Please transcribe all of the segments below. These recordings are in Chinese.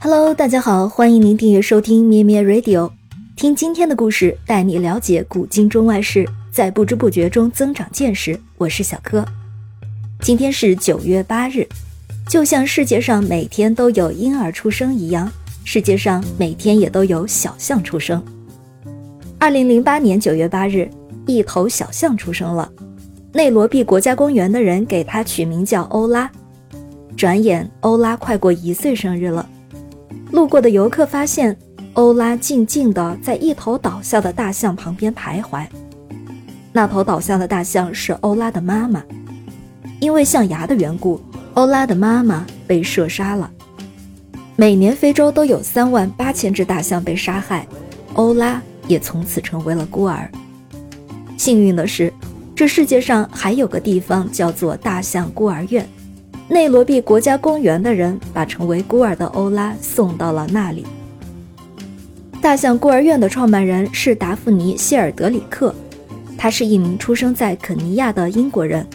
Hello，大家好，欢迎您订阅收听咩咩 Radio，听今天的故事，带你了解古今中外事，在不知不觉中增长见识。我是小柯，今天是九月八日，就像世界上每天都有婴儿出生一样，世界上每天也都有小象出生。二零零八年九月八日，一头小象出生了，内罗毕国家公园的人给它取名叫欧拉。转眼，欧拉快过一岁生日了。路过的游客发现，欧拉静静地在一头倒下的大象旁边徘徊。那头倒下的大象是欧拉的妈妈，因为象牙的缘故，欧拉的妈妈被射杀了。每年非洲都有三万八千只大象被杀害，欧拉也从此成为了孤儿。幸运的是，这世界上还有个地方叫做大象孤儿院。内罗毕国家公园的人把成为孤儿的欧拉送到了那里。大象孤儿院的创办人是达芙妮·谢尔德里克，她是一名出生在肯尼亚的英国人。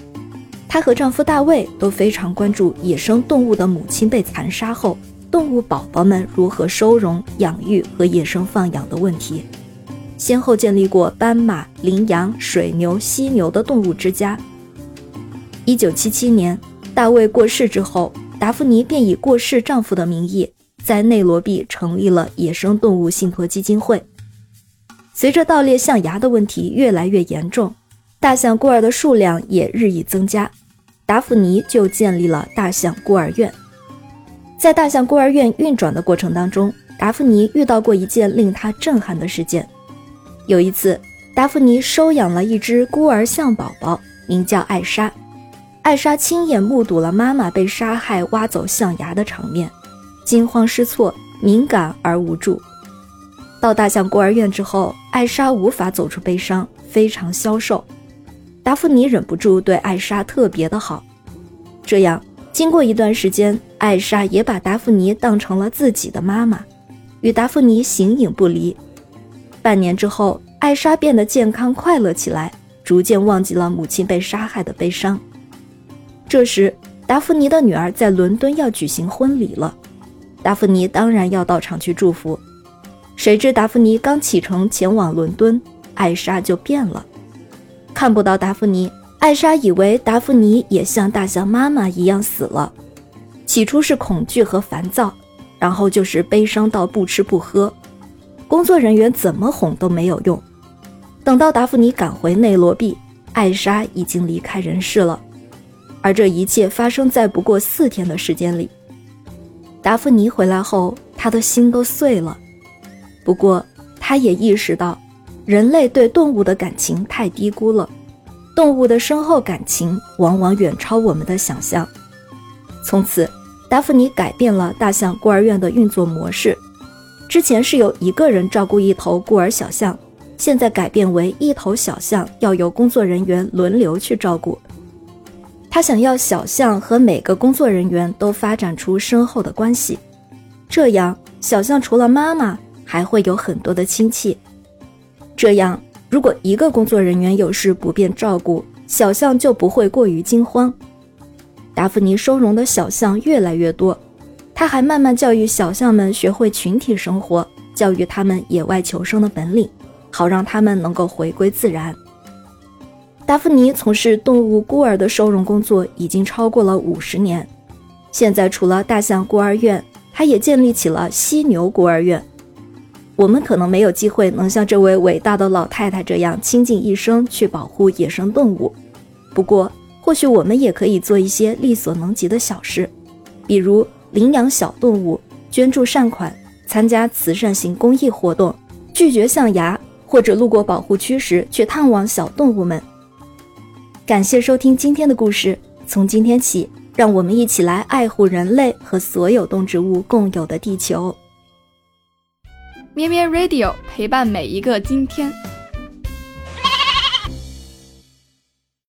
她和丈夫大卫都非常关注野生动物的母亲被残杀后，动物宝宝们如何收容、养育和野生放养的问题，先后建立过斑马、羚羊、水牛、犀牛的动物之家。一九七七年。大卫过世之后，达芙妮便以过世丈夫的名义，在内罗毕成立了野生动物信托基金会。随着盗猎象牙的问题越来越严重，大象孤儿的数量也日益增加，达芙妮就建立了大象孤儿院。在大象孤儿院运转的过程当中，达芙妮遇到过一件令她震撼的事件。有一次，达芙妮收养了一只孤儿象宝宝，名叫艾莎。艾莎亲眼目睹了妈妈被杀害、挖走象牙的场面，惊慌失措、敏感而无助。到大象孤儿院之后，艾莎无法走出悲伤，非常消瘦。达芙妮忍不住对艾莎特别的好。这样，经过一段时间，艾莎也把达芙妮当成了自己的妈妈，与达芙妮形影不离。半年之后，艾莎变得健康快乐起来，逐渐忘记了母亲被杀害的悲伤。这时，达芙妮的女儿在伦敦要举行婚礼了，达芙妮当然要到场去祝福。谁知达芙妮刚启程前往伦敦，艾莎就变了，看不到达芙妮，艾莎以为达芙妮也像大象妈妈一样死了。起初是恐惧和烦躁，然后就是悲伤到不吃不喝。工作人员怎么哄都没有用。等到达芙妮赶回内罗毕，艾莎已经离开人世了。而这一切发生在不过四天的时间里。达芙妮回来后，他的心都碎了。不过，他也意识到，人类对动物的感情太低估了，动物的深厚感情往往远超我们的想象。从此，达芙妮改变了大象孤儿院的运作模式。之前是由一个人照顾一头孤儿小象，现在改变为一头小象要由工作人员轮流去照顾。他想要小象和每个工作人员都发展出深厚的关系，这样小象除了妈妈，还会有很多的亲戚。这样，如果一个工作人员有事不便照顾，小象就不会过于惊慌。达芙妮收容的小象越来越多，他还慢慢教育小象们学会群体生活，教育他们野外求生的本领，好让他们能够回归自然。达芙妮从事动物孤儿的收容工作已经超过了五十年。现在，除了大象孤儿院，他也建立起了犀牛孤儿院。我们可能没有机会能像这位伟大的老太太这样倾尽一生去保护野生动物，不过，或许我们也可以做一些力所能及的小事，比如领养小动物、捐助善款、参加慈善型公益活动、拒绝象牙，或者路过保护区时去探望小动物们。感谢收听今天的故事。从今天起，让我们一起来爱护人类和所有动植物共有的地球。咩咩 Radio 陪伴每一个今天。